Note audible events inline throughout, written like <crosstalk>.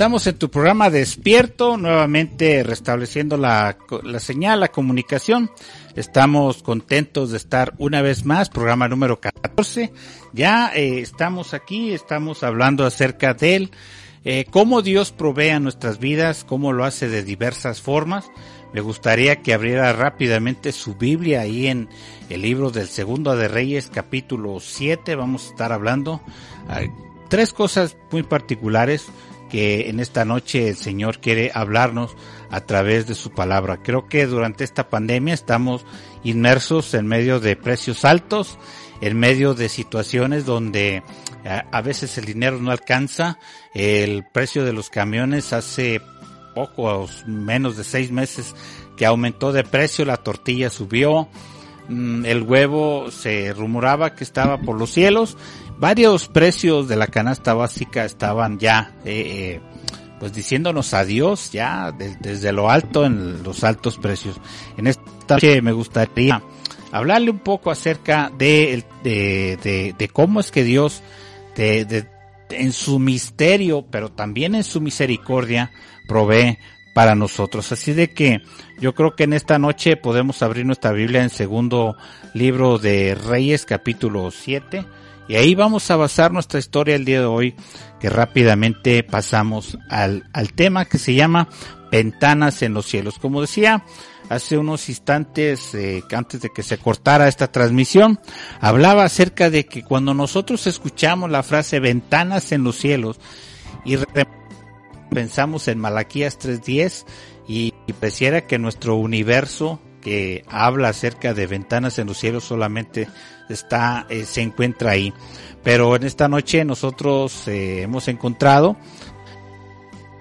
Estamos en tu programa Despierto, nuevamente restableciendo la, la, señal, la comunicación. Estamos contentos de estar una vez más, programa número 14. Ya eh, estamos aquí, estamos hablando acerca de él, eh, cómo Dios provee a nuestras vidas, cómo lo hace de diversas formas. Me gustaría que abriera rápidamente su Biblia ahí en el libro del Segundo de Reyes, capítulo 7. Vamos a estar hablando eh, tres cosas muy particulares que en esta noche el Señor quiere hablarnos a través de su palabra. Creo que durante esta pandemia estamos inmersos en medio de precios altos, en medio de situaciones donde eh, a veces el dinero no alcanza, el precio de los camiones hace pocos, menos de seis meses que aumentó de precio, la tortilla subió, mm, el huevo se rumoraba que estaba por los cielos varios precios de la canasta básica estaban ya eh, eh, pues diciéndonos adiós ya desde lo alto en los altos precios. En esta noche me gustaría hablarle un poco acerca de, de, de, cómo es que Dios de, en su misterio, pero también en su misericordia, provee para nosotros. Así de que yo creo que en esta noche podemos abrir nuestra Biblia en segundo libro de Reyes capítulo 7 y ahí vamos a basar nuestra historia el día de hoy, que rápidamente pasamos al, al tema que se llama Ventanas en los cielos. Como decía hace unos instantes, eh, antes de que se cortara esta transmisión, hablaba acerca de que cuando nosotros escuchamos la frase ventanas en los cielos y pensamos en Malaquías 3.10 y, y pareciera que nuestro universo que habla acerca de ventanas en los cielos solamente está eh, se encuentra ahí. Pero en esta noche nosotros eh, hemos encontrado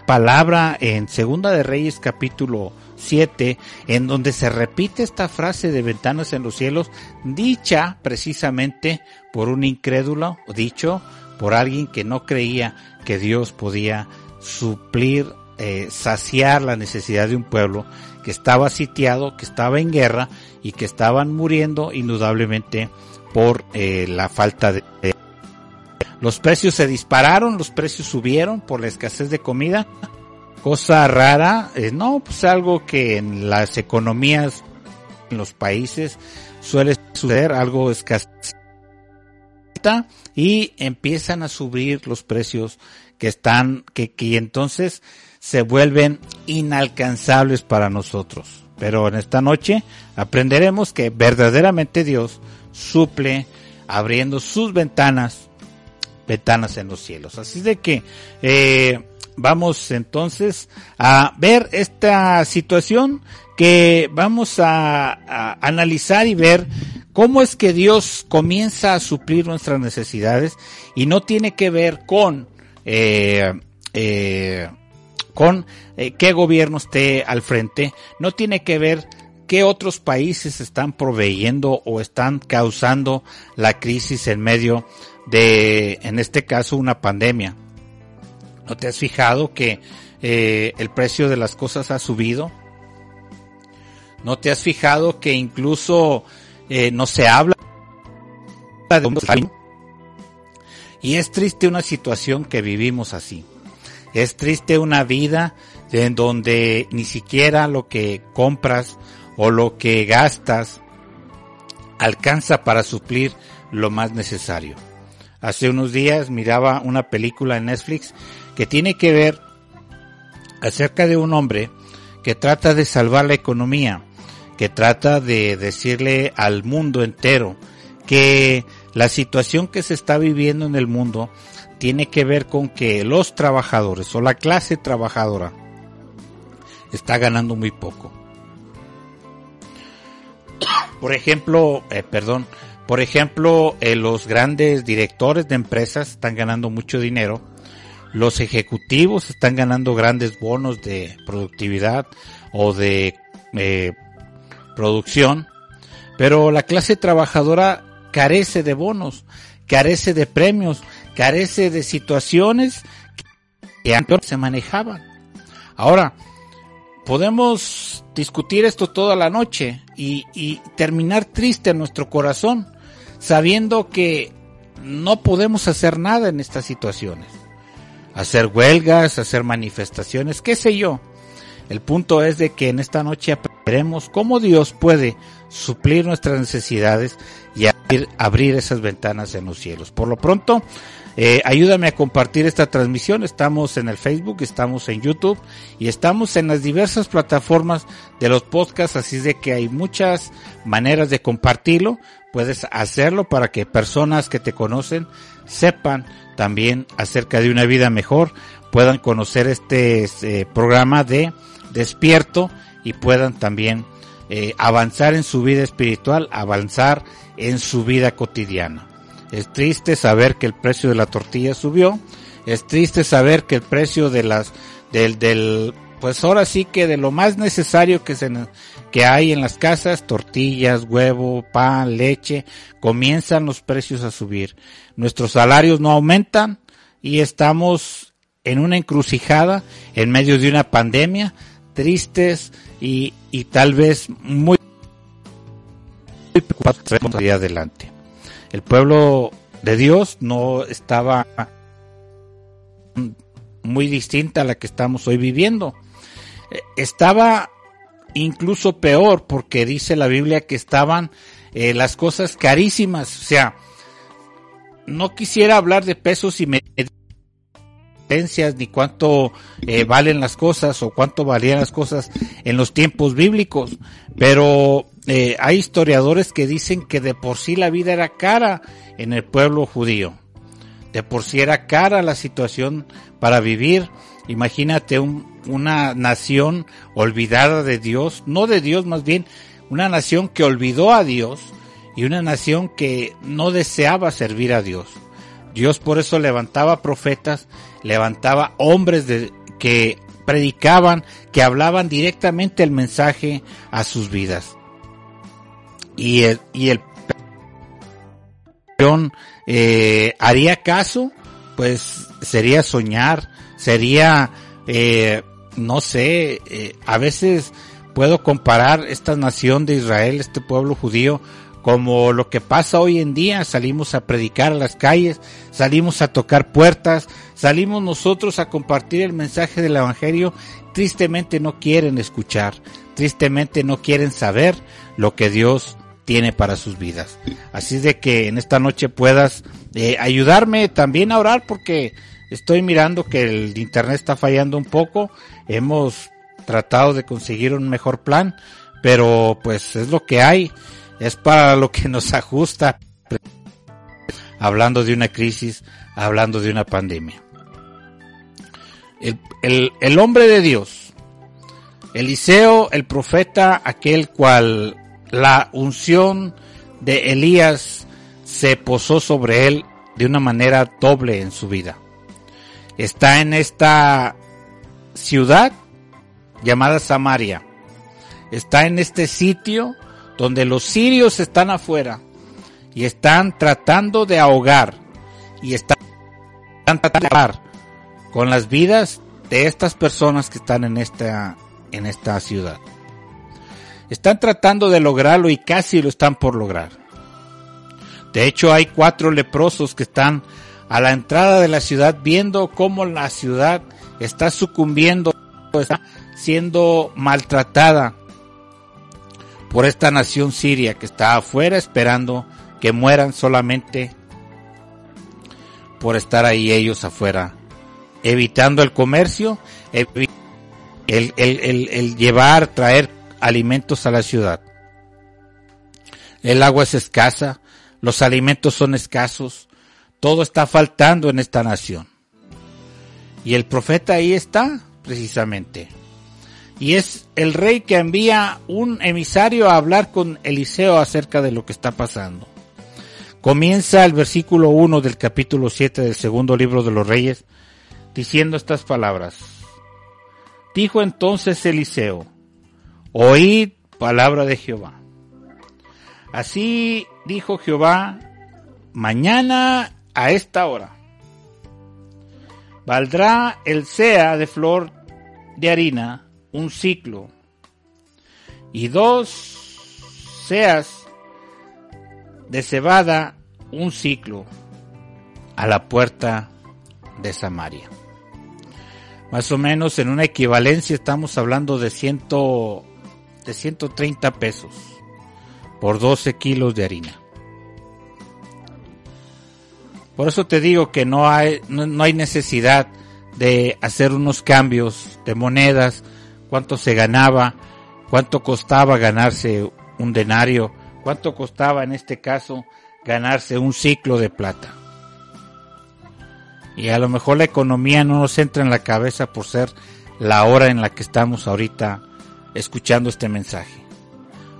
palabra en Segunda de Reyes capítulo 7 en donde se repite esta frase de ventanas en los cielos dicha precisamente por un incrédulo, dicho por alguien que no creía que Dios podía suplir, eh, saciar la necesidad de un pueblo que estaba sitiado, que estaba en guerra y que estaban muriendo indudablemente por eh, la falta de... Los precios se dispararon, los precios subieron por la escasez de comida. Cosa rara, eh, no, pues algo que en las economías, en los países suele suceder, algo y empiezan a subir los precios que están, que, que entonces se vuelven inalcanzables para nosotros. Pero en esta noche aprenderemos que verdaderamente Dios suple abriendo sus ventanas, ventanas en los cielos. Así de que eh, vamos entonces a ver esta situación que vamos a, analizar y ver cómo es que Dios comienza a suplir nuestras necesidades y no tiene que ver con eh, eh, con eh, qué gobierno esté al frente, no tiene que ver qué otros países están proveyendo o están causando la crisis en medio de, en este caso, una pandemia. ¿No te has fijado que el precio de las cosas ha subido? ¿No te has fijado que incluso eh, no se habla de un y es triste una situación que vivimos así. Es triste una vida en donde ni siquiera lo que compras o lo que gastas alcanza para suplir lo más necesario. Hace unos días miraba una película en Netflix que tiene que ver acerca de un hombre que trata de salvar la economía, que trata de decirle al mundo entero que la situación que se está viviendo en el mundo tiene que ver con que los trabajadores o la clase trabajadora está ganando muy poco. Por ejemplo, eh, perdón, por ejemplo, eh, los grandes directores de empresas están ganando mucho dinero, los ejecutivos están ganando grandes bonos de productividad o de eh, producción, pero la clase trabajadora carece de bonos, carece de premios, carece de situaciones que antes se manejaban. Ahora, podemos discutir esto toda la noche y, y, terminar triste en nuestro corazón, sabiendo que no podemos hacer nada en estas situaciones. Hacer huelgas, hacer manifestaciones, qué sé yo. El punto es de que en esta noche aprenderemos cómo Dios puede suplir nuestras necesidades y abrir, esas ventanas en los cielos. Por lo pronto, eh, ayúdame a compartir esta transmisión. Estamos en el Facebook, estamos en YouTube y estamos en las diversas plataformas de los podcasts, así de que hay muchas maneras de compartirlo. Puedes hacerlo para que personas que te conocen sepan también acerca de una vida mejor, puedan conocer este eh, programa de despierto y puedan también eh, avanzar en su vida espiritual, avanzar en su vida cotidiana. Es triste saber que el precio de la tortilla subió, es triste saber que el precio de las del del pues ahora sí que de lo más necesario que se que hay en las casas, tortillas, huevo, pan, leche, comienzan los precios a subir. Nuestros salarios no aumentan y estamos en una encrucijada en medio de una pandemia tristes y, y tal vez muy preocupados de adelante. El pueblo de Dios no estaba muy distinta a la que estamos hoy viviendo. Estaba incluso peor porque dice la Biblia que estaban eh, las cosas carísimas. O sea, no quisiera hablar de pesos y medidas ni cuánto eh, valen las cosas o cuánto valían las cosas en los tiempos bíblicos, pero eh, hay historiadores que dicen que de por sí la vida era cara en el pueblo judío, de por sí era cara la situación para vivir. Imagínate una nación olvidada de Dios, no de Dios más bien, una nación que olvidó a Dios y una nación que no deseaba servir a Dios. Dios por eso levantaba profetas, levantaba hombres de, que predicaban, que hablaban directamente el mensaje a sus vidas. Y el, y el eh, haría caso, pues sería soñar, sería, eh, no sé, eh, a veces puedo comparar esta nación de Israel, este pueblo judío, como lo que pasa hoy en día, salimos a predicar a las calles, salimos a tocar puertas, salimos nosotros a compartir el mensaje del Evangelio, tristemente no quieren escuchar, tristemente no quieren saber lo que Dios tiene para sus vidas. Así de que en esta noche puedas eh, ayudarme también a orar porque estoy mirando que el internet está fallando un poco, hemos tratado de conseguir un mejor plan, pero pues es lo que hay es para lo que nos ajusta hablando de una crisis, hablando de una pandemia. El, el, hombre de Dios, Eliseo, el profeta, aquel cual la unción de Elías se posó sobre él de una manera doble en su vida. Está en esta ciudad llamada Samaria. Está en este sitio donde los sirios están afuera y están tratando de ahogar y están tratando de ahogar con las vidas de estas personas que están en esta, en esta ciudad. Están tratando de lograrlo y casi lo están por lograr. De hecho, hay cuatro leprosos que están a la entrada de la ciudad viendo cómo la ciudad está sucumbiendo, está siendo maltratada por esta nación siria que está afuera esperando que mueran solamente por estar ahí ellos afuera, evitando el comercio, el, el llevar, traer alimentos a la ciudad. El agua es escasa, los alimentos son escasos, todo está faltando en esta nación. Y el profeta ahí está, precisamente. Y es el rey que envía un emisario a hablar con Eliseo acerca de lo que está pasando. Comienza el versículo 1 del capítulo 7 del segundo libro de los reyes diciendo estas palabras. Dijo entonces Eliseo, oíd palabra de Jehová. Así dijo Jehová, mañana a esta hora valdrá el sea de flor de harina un ciclo y dos seas de cebada un ciclo a la puerta de Samaria. Más o menos en una equivalencia estamos hablando de, ciento, de 130 pesos por 12 kilos de harina. Por eso te digo que no hay, no, hay necesidad de hacer unos cambios de monedas, cuánto se ganaba, cuánto costaba ganarse un denario, cuánto costaba en este caso ganarse un ciclo de plata. Y a lo mejor la economía no nos entra en la cabeza por ser la hora en la que estamos ahorita escuchando este mensaje.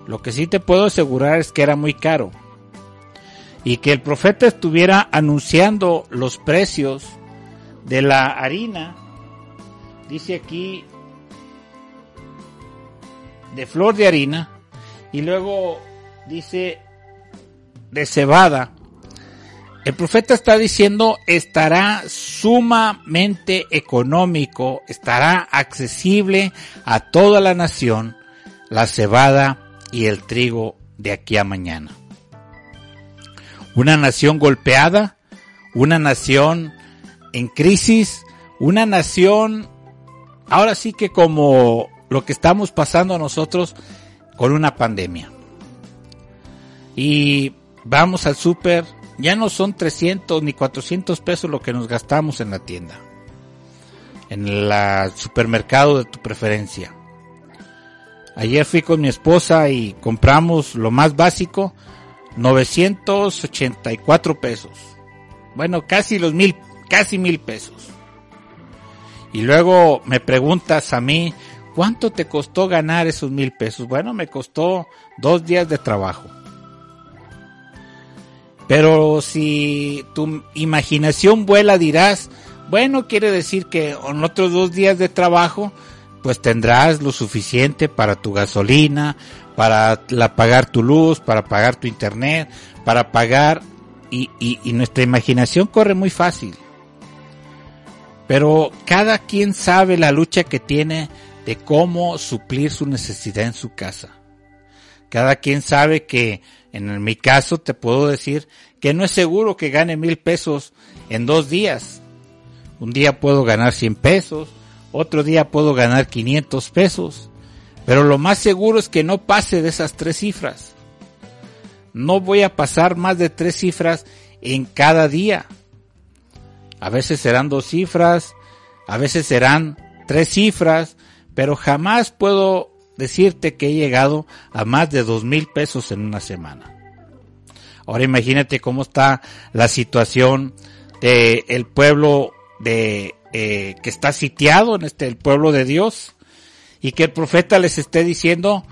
Lo que sí te puedo asegurar es que era muy caro. Y que el profeta estuviera anunciando los precios de la harina, dice aquí, de flor de harina, y luego dice de cebada. El profeta está diciendo estará sumamente económico, estará accesible a toda la nación la cebada y el trigo de aquí a mañana. Una nación golpeada, una nación en crisis, una nación ahora sí que como lo que estamos pasando nosotros con una pandemia. Y vamos al súper, ya no son 300 ni 400 pesos lo que nos gastamos en la tienda, en el supermercado de tu preferencia. Ayer fui con mi esposa y compramos lo más básico, 984 pesos. Bueno, casi los mil, casi mil pesos. Y luego me preguntas a mí, ¿cuánto te costó ganar esos mil pesos? Bueno, me costó dos días de trabajo. Pero si tu imaginación vuela dirás, bueno, quiere decir que en otros dos días de trabajo pues tendrás lo suficiente para tu gasolina, para la, pagar tu luz, para pagar tu internet, para pagar y, y nuestra imaginación corre muy fácil. Pero cada quien sabe la lucha que tiene de cómo suplir su necesidad en su casa. Cada quien sabe que, en mi caso, te puedo decir que no es seguro que gane mil pesos en dos días. Un día puedo ganar cien pesos, otro día puedo ganar 500 pesos, pero lo más seguro es que no pase de esas tres cifras. No voy a pasar más de tres cifras en cada día. A veces serán dos cifras, a veces serán tres cifras, pero jamás puedo decirte que he llegado a más de dos mil pesos en una semana. Ahora imagínate cómo está la situación del el pueblo de eh, que está sitiado en este el pueblo de Dios y que el profeta les esté diciendo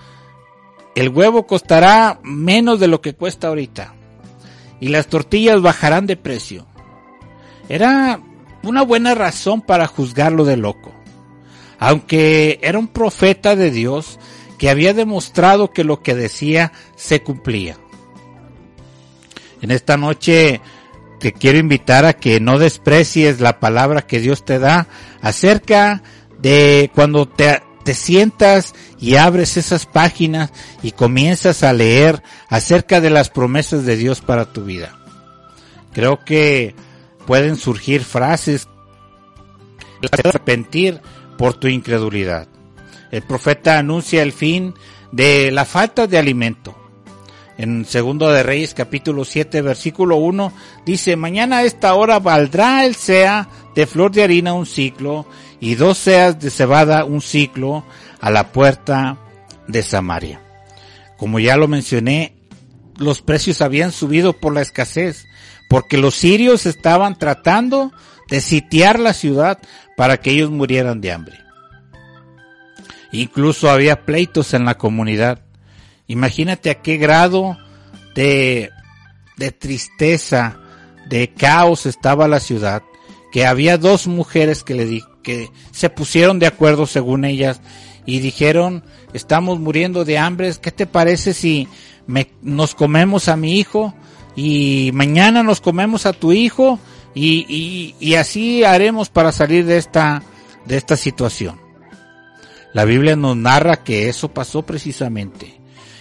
el huevo costará menos de lo que cuesta ahorita y las tortillas bajarán de precio. Era una buena razón para juzgarlo de loco, aunque era un profeta de Dios que había demostrado que lo que decía se cumplía. En esta noche te quiero invitar a que no desprecies la palabra que Dios te da acerca de cuando te, te sientas y abres esas páginas y comienzas a leer acerca de las promesas de Dios para tu vida. Creo que pueden surgir frases arrepentir por tu incredulidad. El profeta anuncia el fin de la falta de alimento en Segundo de Reyes capítulo 7 versículo 1 dice, mañana a esta hora valdrá el sea de flor de harina un ciclo y dos seas de cebada un ciclo a la puerta de Samaria. Como ya lo mencioné, los precios habían subido por la escasez, porque los sirios estaban tratando de sitiar la ciudad para que ellos murieran de hambre. Incluso había pleitos en la comunidad. Imagínate a qué grado de, de tristeza, de caos estaba la ciudad, que había dos mujeres que le di, que se pusieron de acuerdo según ellas y dijeron, estamos muriendo de hambre, ¿qué te parece si me, nos comemos a mi hijo y mañana nos comemos a tu hijo y, y, y así haremos para salir de esta, de esta situación? La Biblia nos narra que eso pasó precisamente.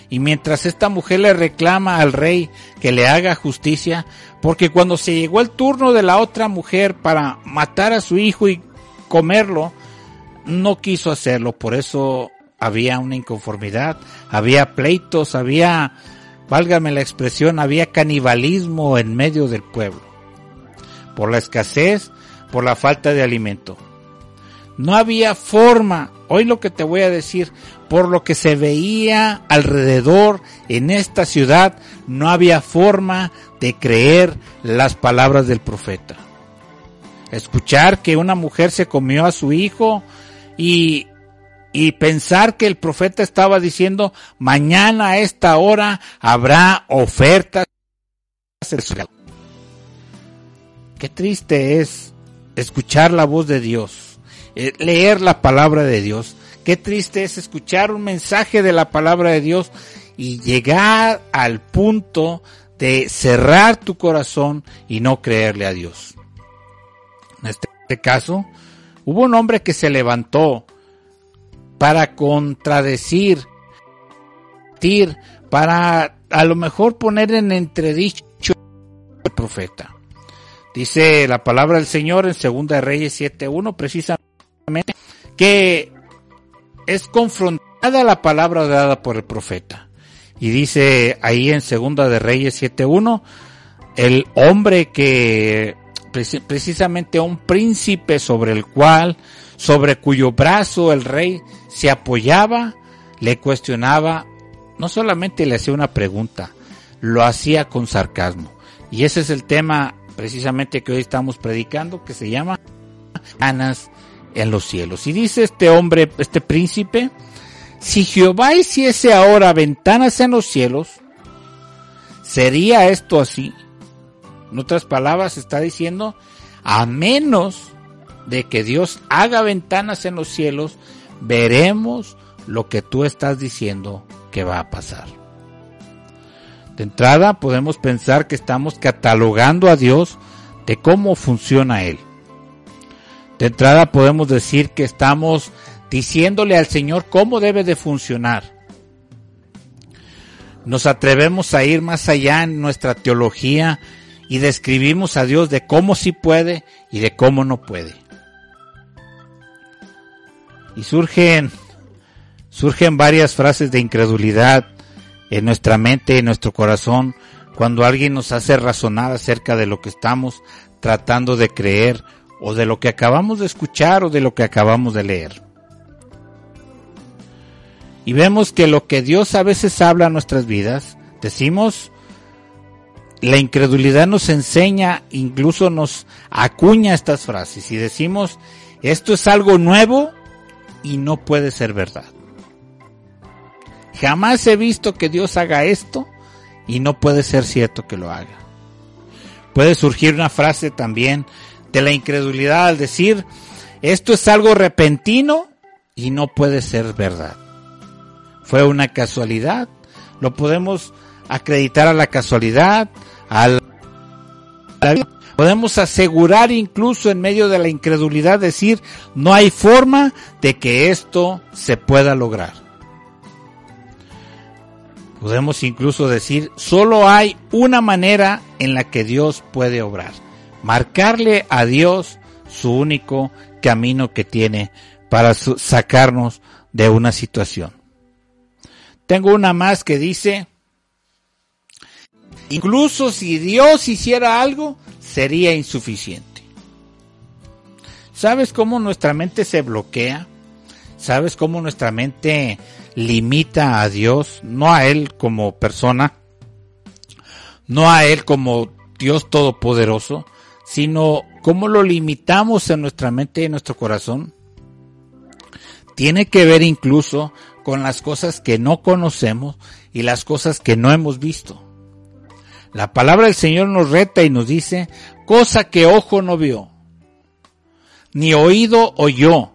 Y mientras esta mujer le reclama al rey que le haga justicia, porque cuando se llegó el turno de la otra mujer para matar a su hijo y comerlo, no quiso hacerlo, por eso había una inconformidad, había pleitos, había, válgame la expresión, había canibalismo en medio del pueblo, por la escasez, por la falta de alimento. No había forma, hoy lo que te voy a decir, por lo que se veía alrededor en esta ciudad, no había forma de creer las palabras del profeta. Escuchar que una mujer se comió a su hijo y, y pensar que el profeta estaba diciendo, mañana a esta hora habrá ofertas. Qué triste es escuchar la voz de Dios, eh, leer la palabra de Dios. Qué triste es escuchar un mensaje de la palabra de Dios y llegar al punto de cerrar tu corazón y no creerle a Dios. En este caso, hubo un hombre que se levantó para contradecir, para a lo mejor poner en entredicho al profeta. Dice la palabra del Señor en Segunda de Reyes 7.1 precisamente que es confrontada la palabra dada por el profeta. Y dice ahí en Segunda de Reyes 7.1 el hombre que precisamente un príncipe sobre el cual, sobre cuyo brazo el rey se apoyaba, le cuestionaba, no solamente le hacía una pregunta, lo hacía con sarcasmo. Y ese es el tema precisamente que hoy estamos predicando, que se llama Anas en los cielos. Y dice este hombre, este príncipe, si Jehová hiciese ahora ventanas en los cielos, ¿sería esto así? En otras palabras, está diciendo, a menos de que Dios haga ventanas en los cielos, veremos lo que tú estás diciendo que va a pasar. De entrada podemos pensar que estamos catalogando a Dios de cómo funciona Él. De entrada podemos decir que estamos diciéndole al Señor cómo debe de funcionar. Nos atrevemos a ir más allá en nuestra teología y describimos a Dios de cómo sí puede y de cómo no puede. Y surgen, surgen varias frases de incredulidad en nuestra mente, en nuestro corazón, cuando alguien nos hace razonar acerca de lo que estamos tratando de creer o de lo que acabamos de escuchar o de lo que acabamos de leer. Y vemos que lo que Dios a veces habla en nuestras vidas, decimos, la incredulidad nos enseña, incluso nos acuña estas frases y decimos, esto es algo nuevo y no puede ser verdad. Jamás he visto que Dios haga esto y no puede ser cierto que lo haga. Puede surgir una frase también de la incredulidad al decir, esto es algo repentino y no puede ser verdad. Fue una casualidad, lo podemos acreditar a la casualidad, al Podemos asegurar incluso en medio de la incredulidad decir, no hay forma de que esto se pueda lograr. Podemos incluso decir, solo hay una manera en la que Dios puede obrar. Marcarle a Dios su único camino que tiene para sacarnos de una situación. Tengo una más que dice, Incluso si Dios hiciera algo, sería insuficiente. ¿Sabes cómo nuestra mente se bloquea? ¿Sabes cómo nuestra mente limita a Dios, no a Él como persona, no a Él como Dios Todopoderoso, sino cómo lo limitamos en nuestra mente y en nuestro corazón? Tiene que ver incluso con las cosas que no conocemos y las cosas que no hemos visto. La palabra del Señor nos reta y nos dice, cosa que ojo no vio, ni oído oyó,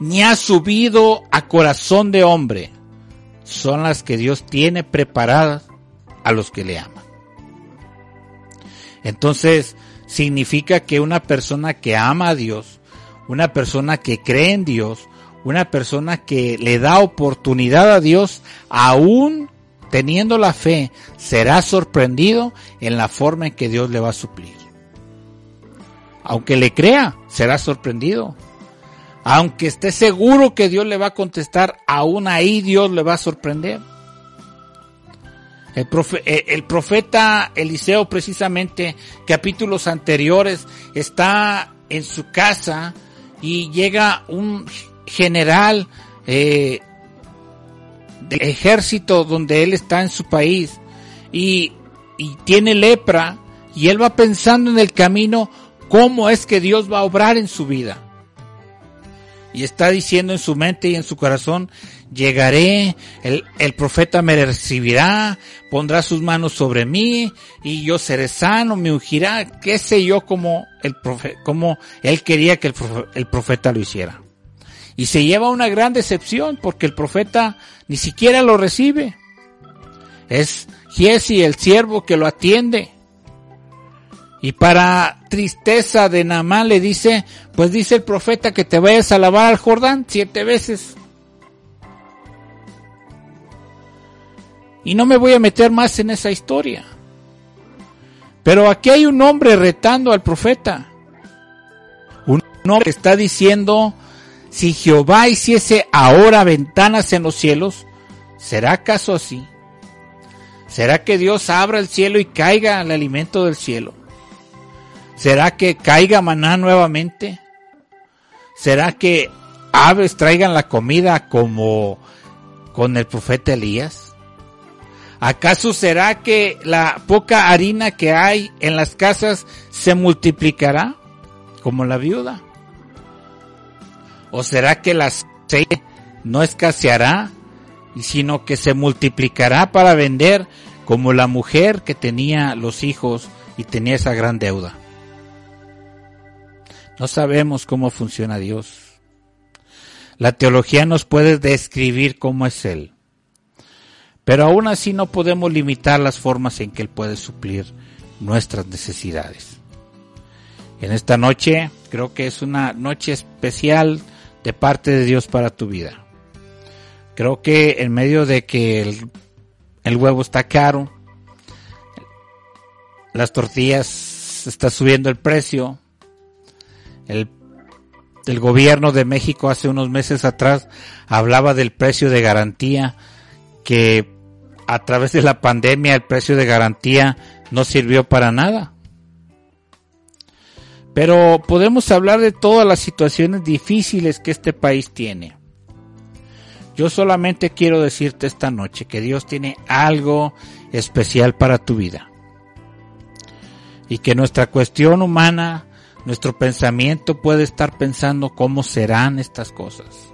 ni ha subido a corazón de hombre, son las que Dios tiene preparadas a los que le aman. Entonces, significa que una persona que ama a Dios, una persona que cree en Dios, una persona que le da oportunidad a Dios, aún teniendo la fe, será sorprendido en la forma en que Dios le va a suplir. Aunque le crea, será sorprendido. Aunque esté seguro que Dios le va a contestar, aún ahí Dios le va a sorprender. El, eh, profeta Eliseo precisamente, capítulos anteriores, está en su casa y llega un general eh, del ejército donde él está en su país y, y tiene lepra y él va pensando en el camino cómo es que Dios va a obrar en su vida. Y está diciendo en su mente y en su corazón, llegaré, el, el, profeta me recibirá, pondrá sus manos sobre mí y yo seré sano, me ungirá, qué sé yo como el profe, como él quería que el, el profeta lo hiciera. Y se lleva una gran decepción porque el profeta ni siquiera lo recibe. Es Giesi el siervo que lo atiende. Y para tristeza de Namán le dice, pues dice el profeta que te vayas a lavar al Jordán siete veces. Y no me voy a meter más en esa historia. Pero aquí hay un hombre retando al profeta. Un hombre que está diciendo, si Jehová hiciese ahora ventanas en los cielos, ¿será acaso así? ¿Será que Dios abra el cielo y caiga el alimento del cielo? ¿Será que caiga maná nuevamente? ¿Será que aves traigan la comida como con el profeta Elías? ¿Acaso será que la poca harina que hay en las casas se multiplicará como la viuda? ¿O será que la aceite no escaseará, sino que se multiplicará para vender como la mujer que tenía los hijos y tenía esa gran deuda? No sabemos cómo funciona Dios. La teología nos puede describir cómo es Él. Pero aún así no podemos limitar las formas en que Él puede suplir nuestras necesidades. En esta noche creo que es una noche especial de parte de Dios para tu vida. Creo que en medio de que el, huevo está caro, las tortillas está subiendo el precio, el, el gobierno de México hace unos meses atrás hablaba del precio de garantía, que a través de la pandemia el precio de garantía no sirvió para nada. Pero podemos hablar de todas las situaciones difíciles que este país tiene. Yo solamente quiero decirte esta noche que Dios tiene algo especial para tu vida. Y que nuestra cuestión humana, nuestro pensamiento puede estar pensando cómo serán estas cosas,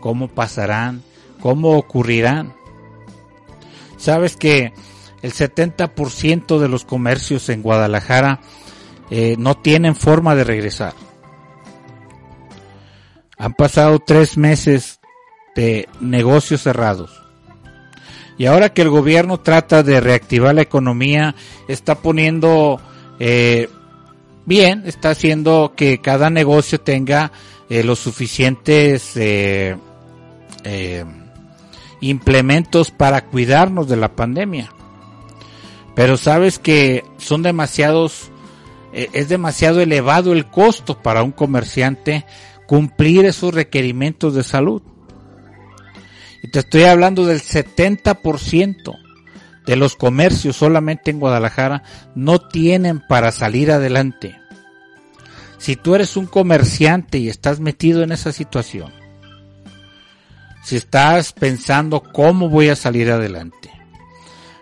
cómo pasarán, cómo ocurrirán. Sabes que el 70% de los comercios en Guadalajara eh, no tienen forma de regresar. Han pasado tres meses de negocios cerrados. Y ahora que el gobierno trata de reactivar la economía, está poniendo eh, bien, está haciendo que cada negocio tenga eh, los suficientes implementos para cuidarnos de la pandemia. Pero sabes que son demasiados eh, es demasiado elevado el costo para un comerciante cumplir esos requerimientos de salud. Y te estoy hablando del 70% de los comercios solamente en Guadalajara no tienen para salir adelante. si tú eres un comerciante y estás metido en esa situación, si estás pensando cómo voy a salir adelante.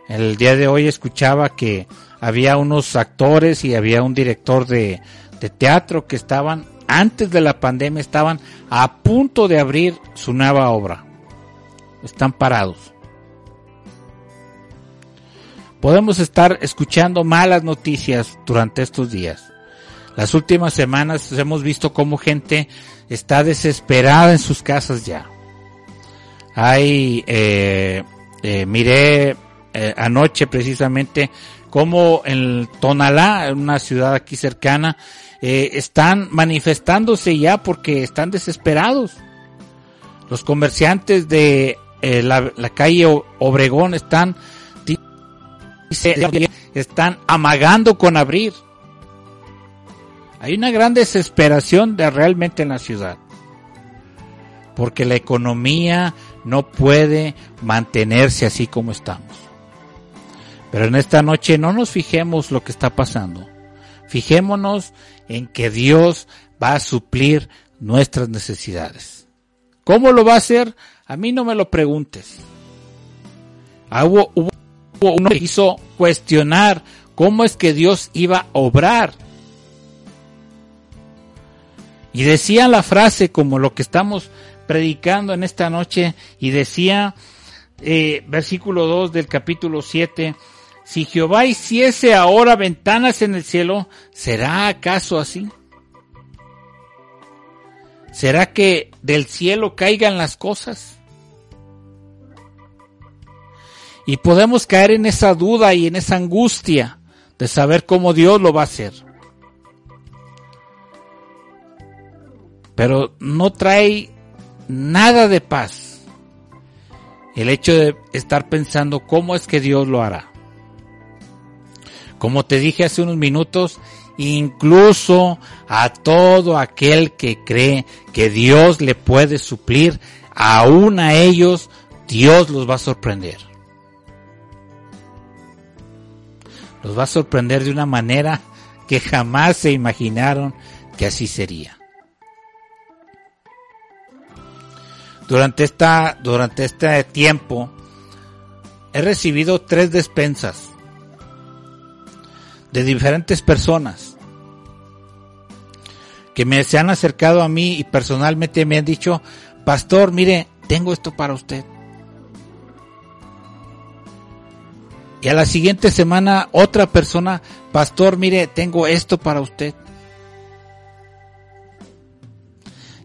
El día de hoy escuchaba que había unos actores y había un director de, de teatro que estaban, antes de la pandemia, estaban a punto de abrir su nueva obra. Están parados. Podemos estar escuchando malas noticias durante estos días. Las últimas semanas hemos visto cómo gente está desesperada en sus casas ya. Hay, eh, eh, miré eh, anoche precisamente cómo en Tonalá, en una ciudad aquí cercana, eh, están manifestándose ya porque están desesperados. Los comerciantes de eh, la, la, calle Obregón están están amagando con abrir. Hay una gran desesperación de realmente en la ciudad. Porque la economía no puede mantenerse así como estamos. Pero en esta noche no nos fijemos lo que está pasando. Fijémonos en que Dios va a suplir nuestras necesidades. ¿Cómo lo va a hacer? A mí no me lo preguntes. Ah, hubo, hubo uno que quiso cuestionar cómo es que Dios iba a obrar. Y decía la frase como lo que estamos predicando en esta noche y decía eh, versículo 2 del capítulo 7, si Jehová hiciese ahora ventanas en el cielo, ¿será acaso así? ¿Será que del cielo caigan las cosas? Y podemos caer en esa duda y en esa angustia de saber cómo Dios lo va a hacer. Pero no trae nada de paz el hecho de estar pensando cómo es que Dios lo hará. Como te dije hace unos minutos, incluso a todo aquel que cree que Dios le puede suplir, aún a ellos Dios los va a sorprender. Los va a sorprender de una manera que jamás se imaginaron que así sería. Durante esta, durante este tiempo, he recibido tres despensas de diferentes personas que me se han acercado a mí y personalmente me han dicho, pastor, mire, tengo esto para usted. Y a la siguiente semana otra persona, pastor, mire, tengo esto para usted.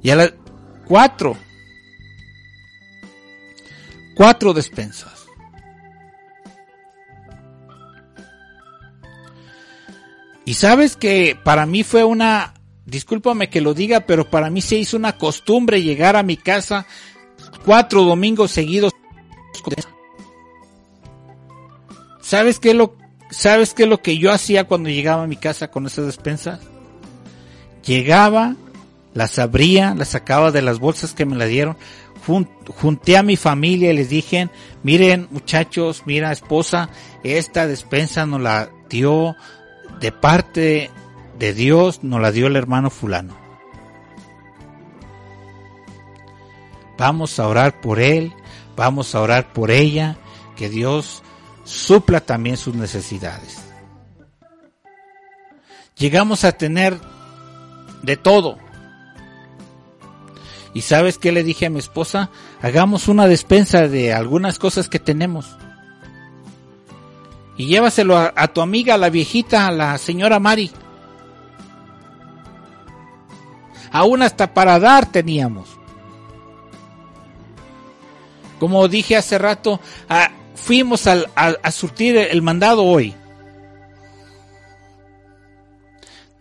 Y a las cuatro, cuatro despensas. Y sabes que para mí fue una, discúlpame que lo diga, pero para mí se hizo una costumbre llegar a mi casa cuatro domingos seguidos. ¿Sabes qué lo, sabes qué es lo que yo hacía cuando llegaba a mi casa con esas despensas? Llegaba, las abría, las sacaba de las bolsas que me la dieron, junté a mi familia y les dije, miren muchachos, mira esposa, esta despensa nos la dio de parte de Dios nos la dio el hermano fulano. Vamos a orar por él, vamos a orar por ella, que Dios supla también sus necesidades. Llegamos a tener de todo. Y sabes qué le dije a mi esposa? Hagamos una despensa de algunas cosas que tenemos y llévaselo a, tu amiga, la viejita, a la señora Mari. Aún hasta para dar teníamos. Como dije hace rato, fuimos a surtir el mandado hoy.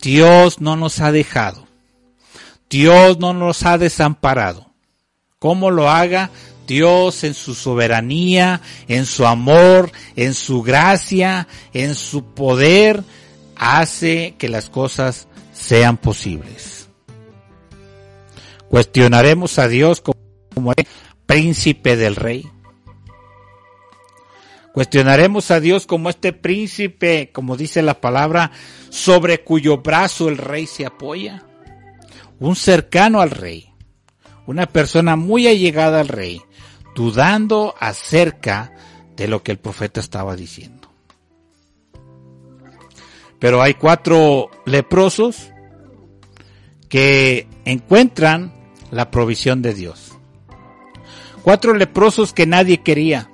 Dios no nos ha dejado. Dios no nos ha desamparado. ¿Cómo lo haga? Dios en su soberanía, en su amor, en su gracia, en su poder, hace que las cosas sean posibles. Cuestionaremos a Dios como príncipe del rey. Cuestionaremos a Dios como este príncipe, como dice la palabra, sobre cuyo brazo el rey se apoya. Un cercano al rey, una persona muy allegada al rey, dudando acerca de lo que el profeta estaba diciendo. Pero hay cuatro leprosos que encuentran la provisión de Dios. Cuatro leprosos que nadie quería.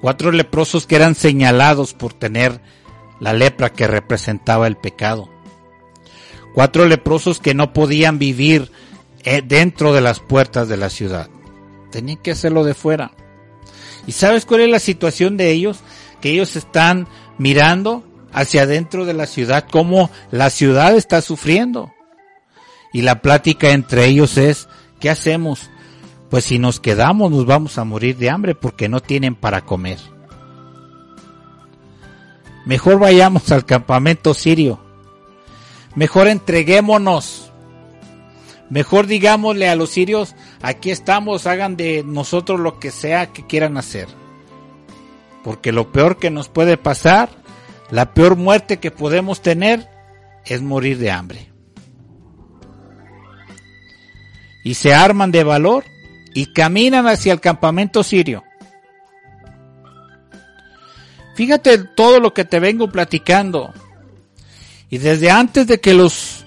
Cuatro leprosos que eran señalados por tener la lepra que representaba el pecado. Cuatro leprosos que no podían vivir eh, dentro de las puertas de la ciudad. Tenían que hacerlo de fuera. ¿Y sabes cuál es la situación de ellos? Que ellos están mirando hacia adentro de la ciudad, cómo la ciudad está sufriendo. Y la plática entre ellos es, ¿qué hacemos? Pues si nos quedamos nos vamos a morir de hambre porque no tienen para comer. Mejor vayamos al campamento sirio. Mejor entreguémonos. Mejor digámosle a los sirios, aquí estamos, hagan de nosotros lo que sea que quieran hacer. Porque lo peor que nos puede pasar, la peor muerte que podemos tener, es morir de hambre. y se arman de valor y caminan hacia el campamento sirio. Fíjate todo lo que te vengo platicando. Y desde antes de que los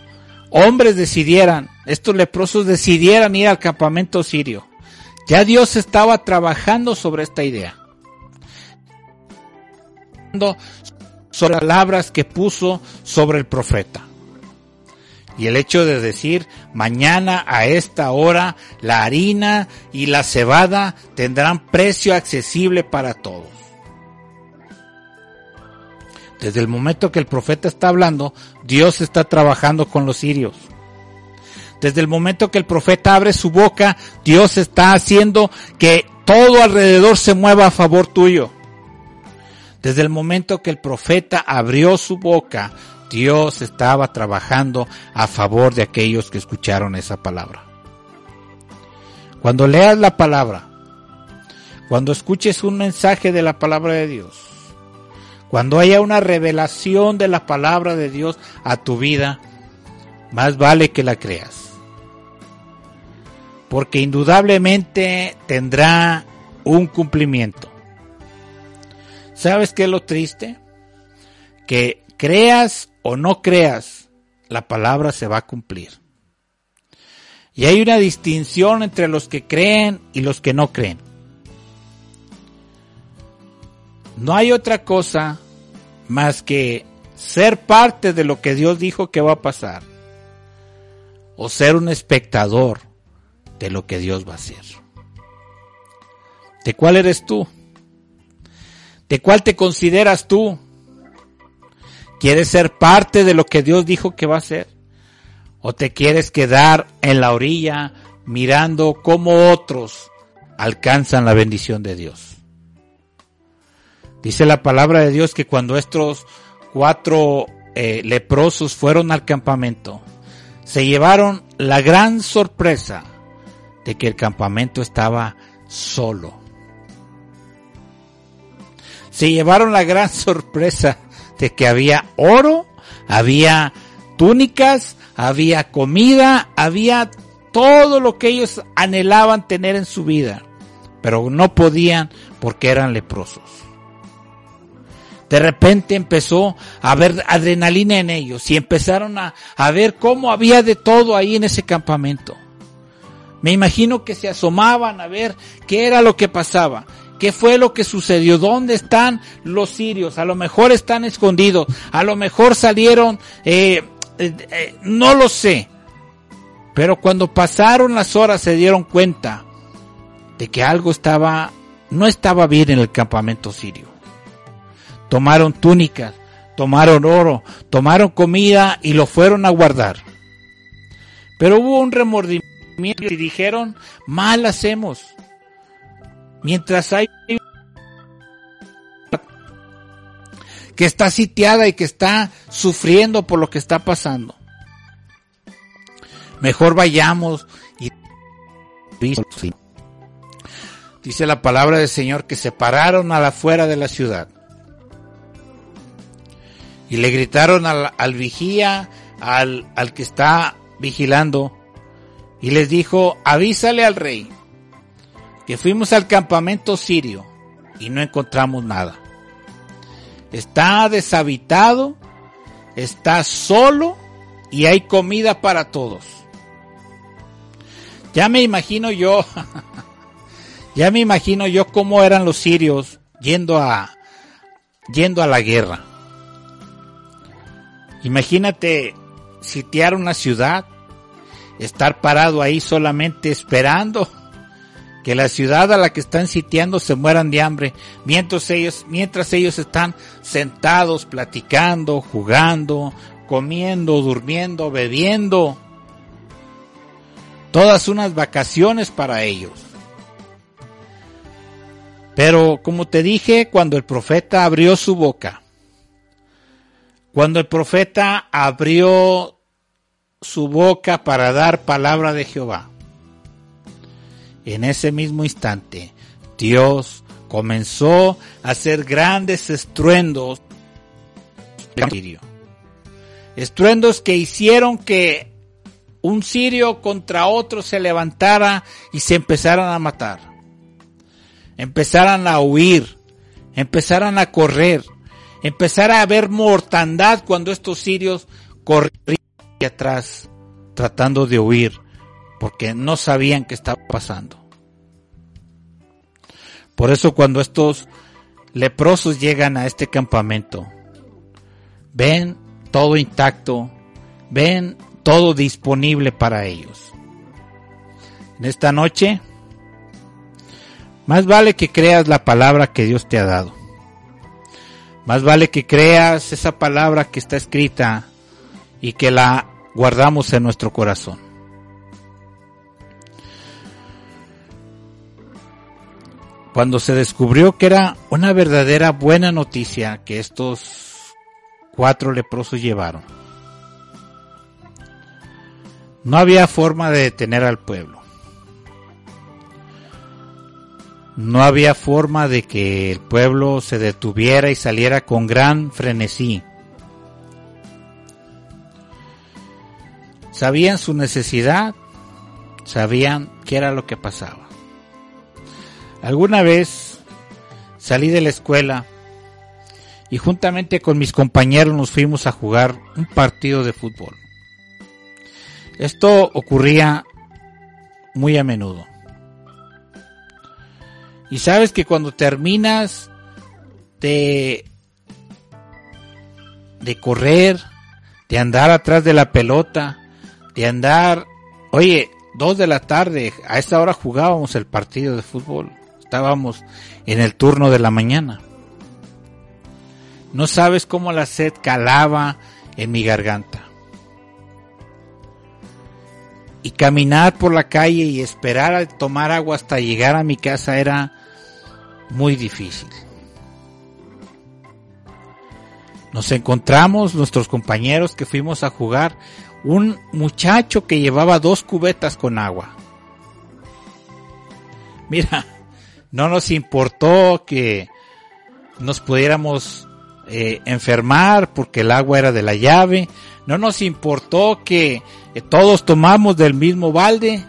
hombres decidieran, estos leprosos decidieran ir al campamento sirio, ya Dios estaba trabajando sobre esta idea. Sobre palabras que puso sobre el profeta. Y el hecho de decir, mañana a esta hora la harina y la cebada tendrán precio accesible para todos. Desde el momento que el profeta está hablando, Dios está trabajando con los sirios. Desde el momento que el profeta abre su boca, Dios está haciendo que todo alrededor se mueva a favor tuyo. Desde el momento que el profeta abrió su boca, Dios estaba trabajando a favor de aquellos que escucharon esa palabra. Cuando leas la palabra, cuando escuches un mensaje de la palabra de Dios, cuando haya una revelación de la palabra de Dios a tu vida, más vale que la creas. Porque indudablemente tendrá un cumplimiento. ¿Sabes qué es lo triste? Que creas o no creas, la palabra se va a cumplir. Y hay una distinción entre los que creen y los que no creen. No hay otra cosa más que ser parte de lo que Dios dijo que va a pasar. O ser un espectador de lo que Dios va a hacer. ¿De cuál eres tú? ¿De cuál te consideras tú? ¿Quieres ser parte de lo que Dios dijo que va a hacer? ¿O te quieres quedar en la orilla mirando cómo otros alcanzan la bendición de Dios? Dice la palabra de Dios que cuando estos cuatro eh, leprosos fueron al campamento, se llevaron la gran sorpresa de que el campamento estaba solo. Se llevaron la gran <laughs> sorpresa que había oro, había túnicas, había comida, había todo lo que ellos anhelaban tener en su vida, pero no podían porque eran leprosos. De repente empezó a haber adrenalina en ellos y empezaron a, a ver cómo había de todo ahí en ese campamento. Me imagino que se asomaban a ver qué era lo que pasaba. ¿Qué fue lo que sucedió? ¿Dónde están los sirios? A lo mejor están escondidos, a lo mejor salieron, eh, eh, eh, no lo sé. Pero cuando pasaron las horas se dieron cuenta de que algo estaba, no estaba bien en el campamento sirio. Tomaron túnicas, tomaron oro, tomaron comida y lo fueron a guardar. Pero hubo un remordimiento y dijeron, mal hacemos mientras hay que está sitiada y que está sufriendo por lo que está pasando. Mejor vayamos y Dice la palabra del Señor que se pararon a la afuera de la ciudad. Y le gritaron al, al vigía, al, al que está vigilando, y les dijo, avísale al rey que fuimos al campamento sirio y no encontramos nada. Está deshabitado, está solo y hay comida para todos. Ya me imagino yo, <laughs> ya me imagino yo cómo eran los sirios yendo a, yendo a la guerra. Imagínate sitiar una ciudad, estar parado ahí solamente esperando <laughs> que la ciudad a la que están sitiando se mueran de hambre, mientras ellos, mientras ellos están sentados, platicando, jugando, comiendo, durmiendo, bebiendo. Todas unas vacaciones para ellos. Pero como te dije, cuando el profeta abrió su boca, cuando el profeta abrió su boca para dar palabra de Jehová, en ese mismo instante, Dios comenzó a hacer grandes estruendos. Estruendos que hicieron que un sirio contra otro se levantara y se empezaran a matar. Empezaran a huir, empezaran a correr, empezara a haber mortandad cuando estos sirios corrían atrás tratando de huir porque no sabían qué estaba pasando. Por eso cuando estos leprosos llegan a este campamento, ven todo intacto, ven todo disponible para ellos. En esta noche, más vale que creas la palabra que Dios te ha dado. Más vale que creas esa palabra que está escrita y que la guardamos en nuestro corazón. Cuando se descubrió que era una verdadera buena noticia que estos cuatro leprosos llevaron. No había forma de detener al pueblo. No había forma de que el pueblo se detuviera y saliera con gran frenesí. Sabían su necesidad, sabían qué era lo que pasaba. Alguna vez salí de la escuela y juntamente con mis compañeros nos fuimos a jugar un partido de fútbol. Esto ocurría muy a menudo. Y sabes que cuando terminas de, de correr, de andar atrás de la pelota, de andar, oye, dos de la tarde, a esa hora jugábamos el partido de fútbol estábamos en el turno de la mañana. No sabes cómo la sed calaba en mi garganta. Y caminar por la calle y esperar a tomar agua hasta llegar a mi casa era muy difícil. Nos encontramos, nuestros compañeros que fuimos a jugar, un muchacho que llevaba dos cubetas con agua. Mira, no nos importó que nos pudiéramos eh, enfermar porque el agua era de la llave, no nos importó que eh, todos tomamos del mismo balde,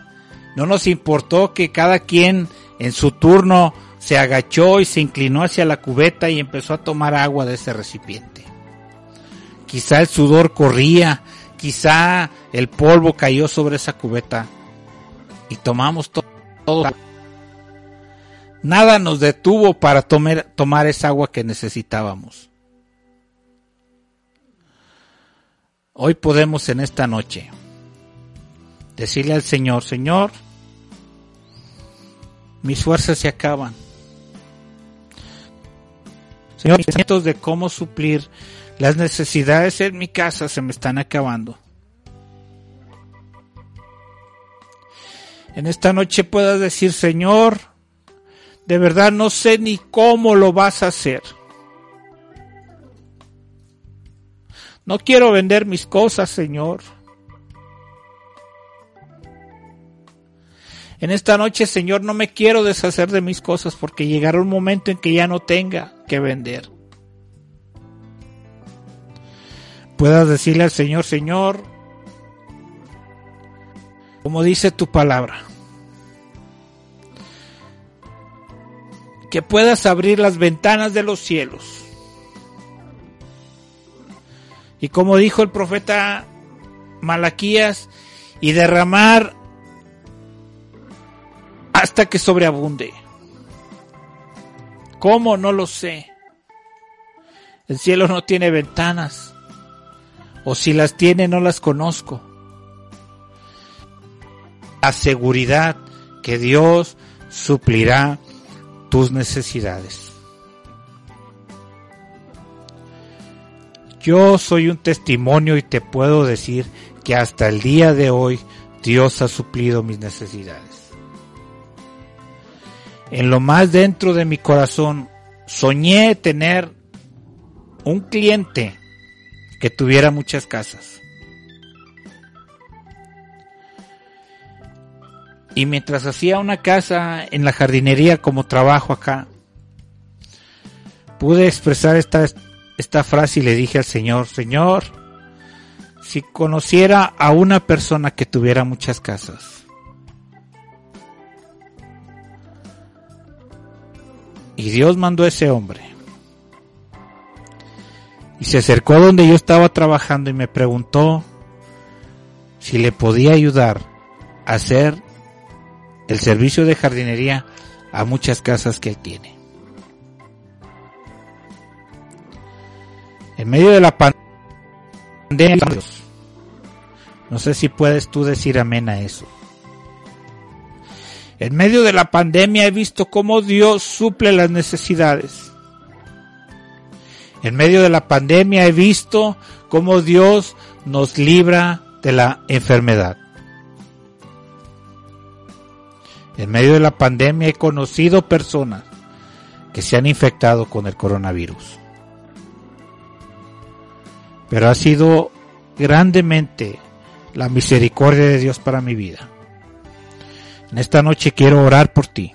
no nos importó que cada quien en su turno se agachó y se inclinó hacia la cubeta y empezó a tomar agua de ese recipiente. Quizá el sudor corría, quizá el polvo cayó sobre esa cubeta y tomamos todo, todo Nada nos detuvo para tomar, esa agua que necesitábamos. Hoy podemos en esta noche decirle al Señor, Señor, mis fuerzas se acaban. Señor, mis de cómo suplir las necesidades en mi casa se me están acabando. En esta noche puedas decir, Señor, de verdad no sé ni cómo lo vas a hacer. No quiero vender mis cosas, Señor. En esta noche, Señor, no me quiero deshacer de mis cosas porque llegará un momento en que ya no tenga que vender. Puedas decirle al Señor, Señor, como dice tu palabra, que puedas abrir las ventanas de los cielos. Y como dijo el profeta Malaquías, y derramar hasta que sobreabunde. ¿Cómo? No lo sé. El cielo no tiene ventanas. O si las tiene, no las conozco. La seguridad que Dios suplirá tus necesidades. Yo soy un testimonio y te puedo decir que hasta el día de hoy Dios ha suplido mis necesidades. En lo más dentro de mi corazón soñé tener un cliente que tuviera muchas casas. Y mientras hacía una casa en la jardinería como trabajo acá, pude expresar esta, esta frase y le dije al Señor, Señor, si conociera a una persona que tuviera muchas casas, y Dios mandó a ese hombre, y se acercó donde yo estaba trabajando y me preguntó si le podía ayudar a hacer el servicio de jardinería a muchas casas que él tiene. En medio de la pandemia, no sé si puedes tú decir amén a eso. En medio de la pandemia he visto cómo Dios suple las necesidades. En medio de la pandemia he visto cómo Dios nos libra de la enfermedad. En medio de la pandemia he conocido personas que se han infectado con el coronavirus. Pero ha sido grandemente la misericordia de Dios para mi vida. En esta noche quiero orar por ti.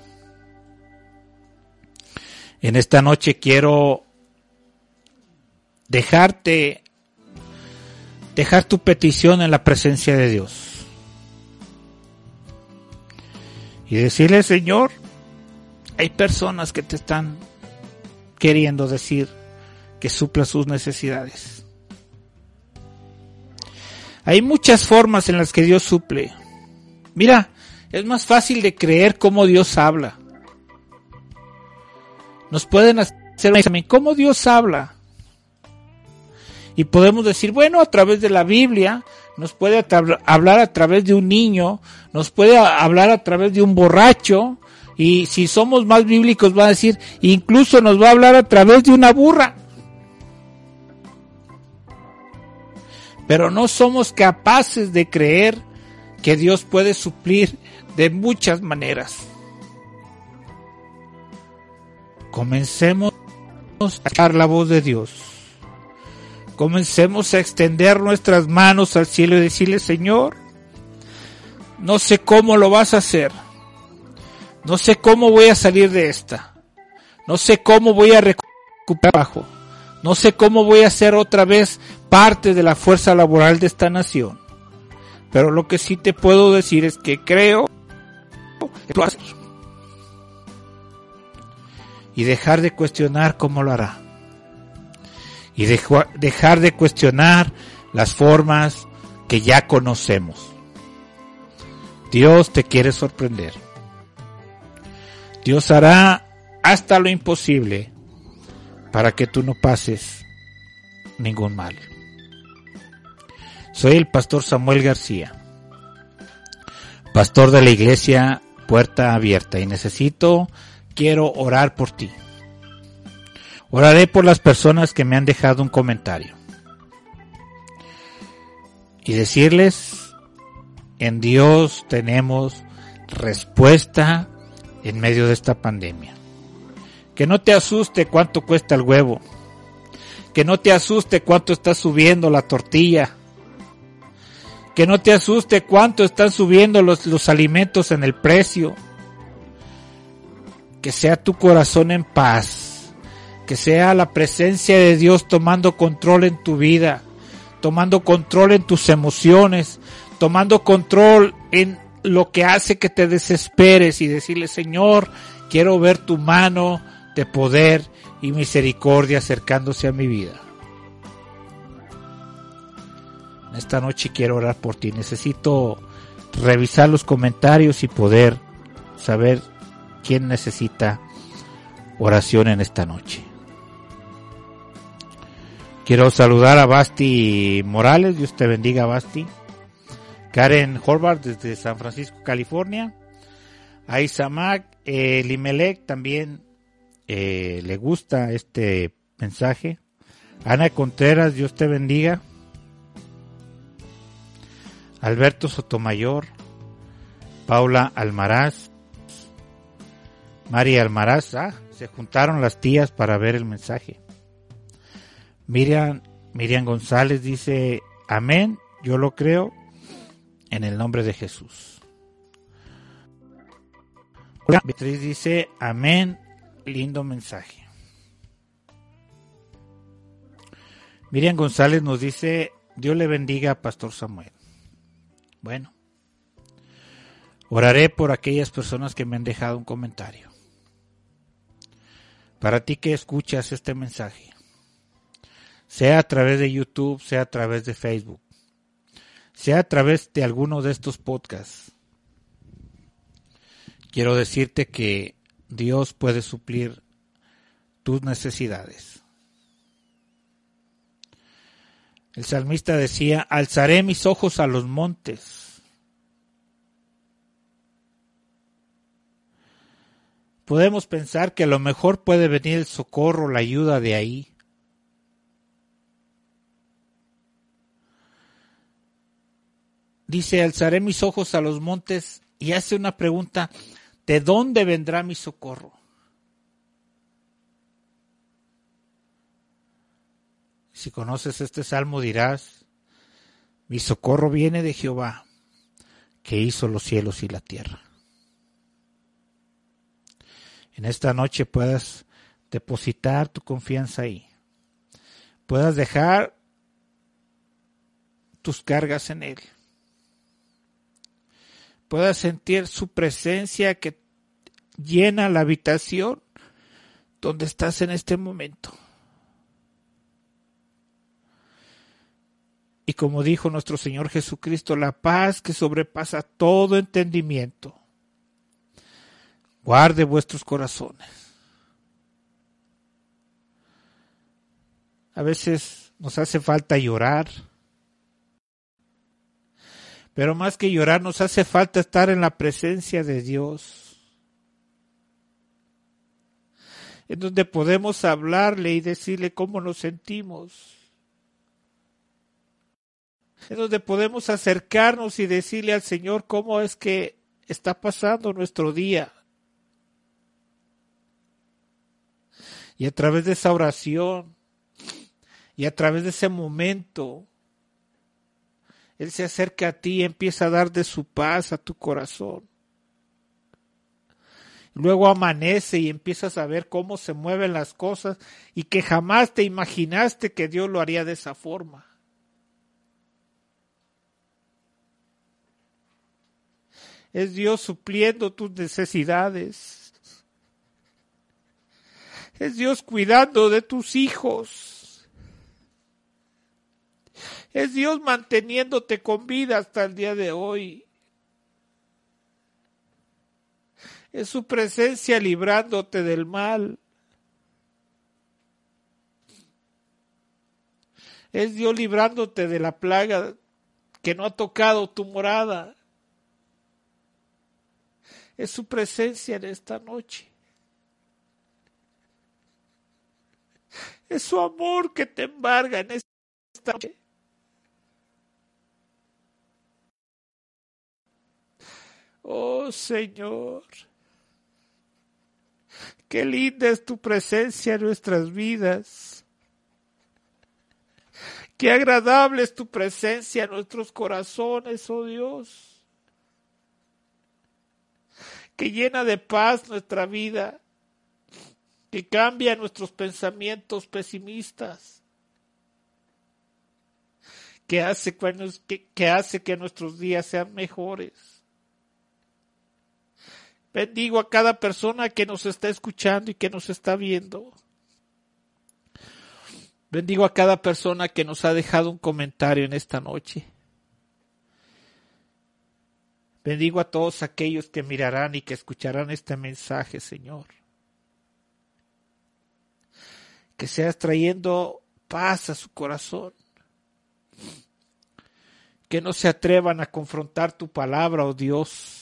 En esta noche quiero dejarte, dejar tu petición en la presencia de Dios. Y decirle, Señor, hay personas que te están queriendo decir que supla sus necesidades. Hay muchas formas en las que Dios suple. Mira, es más fácil de creer cómo Dios habla. Nos pueden hacer un examen, ¿cómo Dios habla? Y podemos decir, bueno, a través de la Biblia, nos puede hablar a través de un niño, nos puede hablar a través de un borracho, y si somos más bíblicos va a decir, incluso nos va a hablar a través de una burra. Pero no somos capaces de creer que Dios puede suplir de muchas maneras. Comencemos a escuchar la voz de Dios comencemos a extender nuestras manos al cielo y decirle, Señor, no sé cómo lo vas a hacer. No sé cómo voy a salir de esta. No sé cómo voy a recuperar bajo. No sé cómo voy a ser otra vez parte de la fuerza laboral de esta nación. Pero lo que sí te puedo decir es que creo que lo hacer. Y dejar de cuestionar cómo lo hará y dejar de cuestionar las formas que ya conocemos. Dios te quiere sorprender. Dios hará hasta lo imposible para que tú no pases ningún mal. Soy el pastor Samuel García, pastor de la iglesia Puerta Abierta y necesito, quiero orar por ti. Oraré por las personas que me han dejado un comentario. Y decirles, en Dios tenemos respuesta en medio de esta pandemia. Que no te asuste cuánto cuesta el huevo. Que no te asuste cuánto está subiendo la tortilla. Que no te asuste cuánto están subiendo los, los alimentos en el precio. Que sea tu corazón en paz. Que sea la presencia de Dios tomando control en tu vida. Tomando control en tus emociones. Tomando control en lo que hace que te desesperes y decirle, Señor, quiero ver tu mano de poder y misericordia acercándose a mi vida. Esta noche quiero orar por ti. Necesito revisar los comentarios y poder saber quién necesita oración en esta noche. Quiero saludar a Basti Morales. Dios te bendiga, Basti. Karen Horvath desde San Francisco, California. A Isamac eh, Limelec también eh, le gusta este mensaje. Ana Contreras, Dios te bendiga. Alberto Sotomayor, Paula Almaraz, María Almaraz, ah, se juntaron las tías para ver el mensaje. Miriam, Miriam González dice, amén, yo lo creo, en el nombre de Jesús. Beatriz dice, amén, lindo mensaje. Miriam González nos dice, Dios le bendiga a Pastor Samuel. Bueno, oraré por aquellas personas que me han dejado un comentario. Para ti que escuchas este mensaje, sea a través de YouTube, sea a través de Facebook, sea a través de alguno de estos podcasts, quiero decirte que Dios puede suplir tus necesidades. El salmista decía, alzaré mis ojos a los montes. Podemos pensar que a lo mejor puede venir el socorro, la ayuda de ahí. Dice, alzaré mis ojos a los montes y hace una pregunta, ¿de dónde vendrá mi socorro? Si conoces este salmo dirás, mi socorro viene de Jehová, que hizo los cielos y la tierra. En esta noche puedas depositar tu confianza ahí. Puedas dejar tus cargas en Él. Puedas sentir su presencia que llena la habitación donde estás en este momento. Y como dijo nuestro Señor Jesucristo, la paz que sobrepasa todo entendimiento, guarde vuestros corazones. A veces nos hace falta llorar, pero más que llorar nos hace falta estar en la presencia de Dios, en donde podemos hablarle y decirle cómo nos sentimos en donde podemos acercarnos y decirle al Señor cómo es que está pasando nuestro día. Y a través de esa oración y a través de ese momento, Él se acerca a ti y empieza a dar de su paz a tu corazón. Luego amanece y empiezas a ver cómo se mueven las cosas y que jamás te imaginaste que Dios lo haría de esa forma. Es Dios supliendo tus necesidades. Es Dios cuidando de tus hijos. Es Dios manteniéndote con vida hasta el día de hoy. Es su presencia librándote del mal. Es Dios librándote de la plaga que no ha tocado tu morada es su presencia en esta noche. Es su amor que te embarga en esta noche. Oh Señor, qué linda es tu presencia en nuestras vidas. Qué agradable es tu presencia en nuestros corazones, oh Dios. Que llena de paz nuestra vida. Que cambia nuestros pensamientos pesimistas. Que hace que, que hace que nuestros días sean mejores. Bendigo a cada persona que nos está escuchando y que nos está viendo. Bendigo a cada persona que nos ha dejado un comentario en esta noche. Bendigo a todos aquellos que mirarán y que escucharán este mensaje, Señor. Que seas trayendo paz a su corazón. Que no se atrevan a confrontar tu palabra, oh Dios,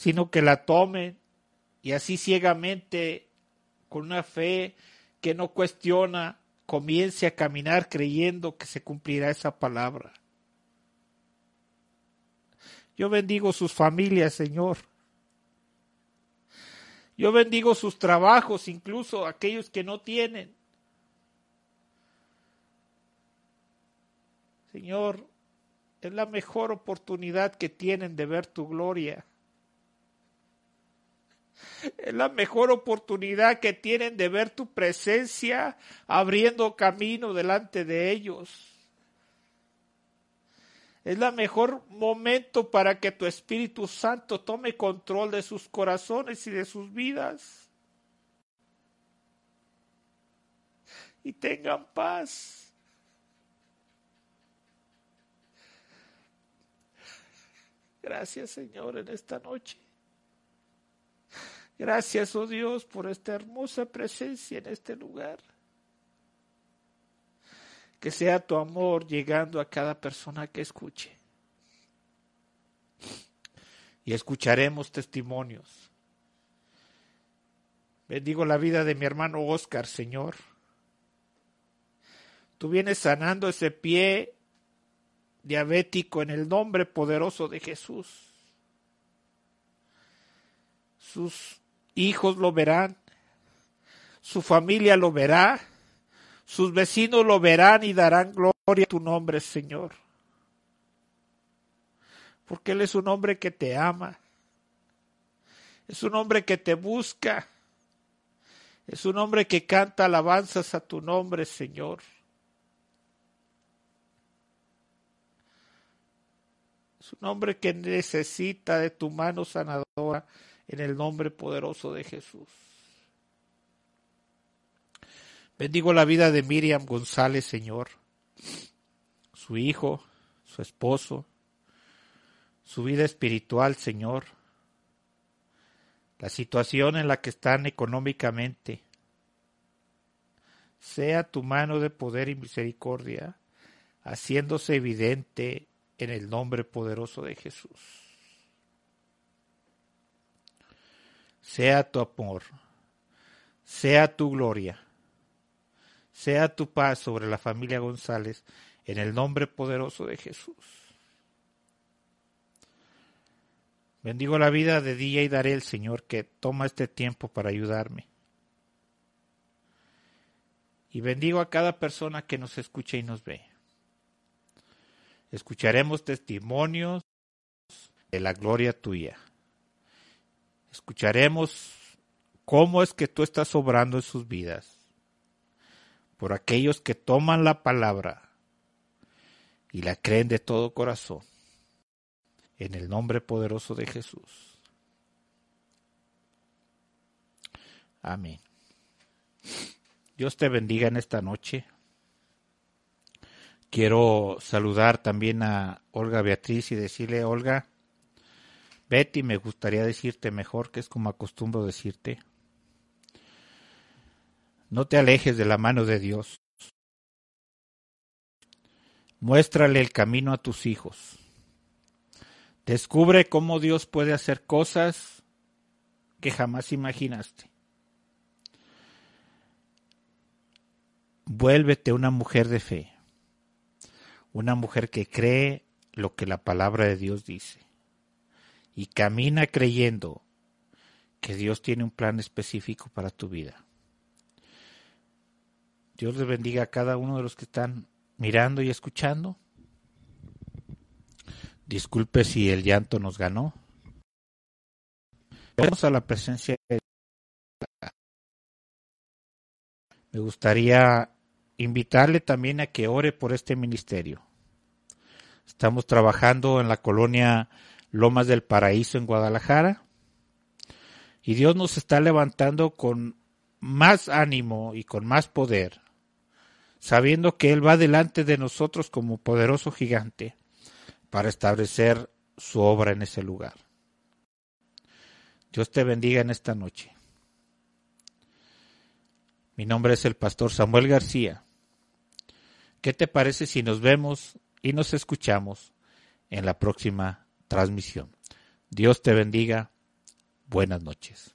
sino que la tomen y así ciegamente, con una fe que no cuestiona, comience a caminar creyendo que se cumplirá esa palabra. Yo bendigo sus familias, Señor. Yo bendigo sus trabajos, incluso aquellos que no tienen. Señor, es la mejor oportunidad que tienen de ver tu gloria. Es la mejor oportunidad que tienen de ver tu presencia abriendo camino delante de ellos. Es la mejor momento para que tu Espíritu Santo tome control de sus corazones y de sus vidas. Y tengan paz. Gracias Señor en esta noche. Gracias, oh Dios, por esta hermosa presencia en este lugar. Que sea tu amor llegando a cada persona que escuche. Y escucharemos testimonios. Bendigo la vida de mi hermano Oscar, Señor. Tú vienes sanando ese pie diabético en el nombre poderoso de Jesús. Sus hijos lo verán, su familia lo verá, sus vecinos lo verán y darán gloria a tu nombre, Señor. Porque Él es un hombre que te ama, es un hombre que te busca, es un hombre que canta alabanzas a tu nombre, Señor. Es un hombre que necesita de tu mano sanadora en el nombre poderoso de Jesús. Bendigo la vida de Miriam González, Señor, su hijo, su esposo, su vida espiritual, Señor, la situación en la que están económicamente. Sea tu mano de poder y misericordia haciéndose evidente en el nombre poderoso de Jesús. Sea tu amor, sea tu gloria, sea tu paz sobre la familia González, en el nombre poderoso de Jesús. Bendigo la vida de Día y daré el Señor que toma este tiempo para ayudarme. Y bendigo a cada persona que nos escucha y nos ve. Escucharemos testimonios de la gloria tuya. Escucharemos cómo es que tú estás obrando en sus vidas por aquellos que toman la palabra y la creen de todo corazón. En el nombre poderoso de Jesús. Amén. Dios te bendiga en esta noche. Quiero saludar también a Olga Beatriz y decirle, Olga, Betty, me gustaría decirte mejor, que es como acostumbro decirte. No te alejes de la mano de Dios. Muéstrale el camino a tus hijos. Descubre cómo Dios puede hacer cosas que jamás imaginaste. Vuélvete una mujer de fe, una mujer que cree lo que la palabra de Dios dice y camina creyendo que Dios tiene un plan específico para tu vida. Dios les bendiga a cada uno de los que están mirando y escuchando. Disculpe si el llanto nos ganó. Vamos a la presencia de Me gustaría invitarle también a que ore por este ministerio. Estamos trabajando en la colonia Lomas del Paraíso en Guadalajara y Dios nos está levantando con más ánimo y con más poder, sabiendo que Él va delante de nosotros como poderoso gigante para establecer su obra en ese lugar. Dios te bendiga en esta noche. Mi nombre es el pastor Samuel García. ¿Qué te parece si nos vemos y nos escuchamos en la próxima transmisión? Dios te bendiga. Buenas noches.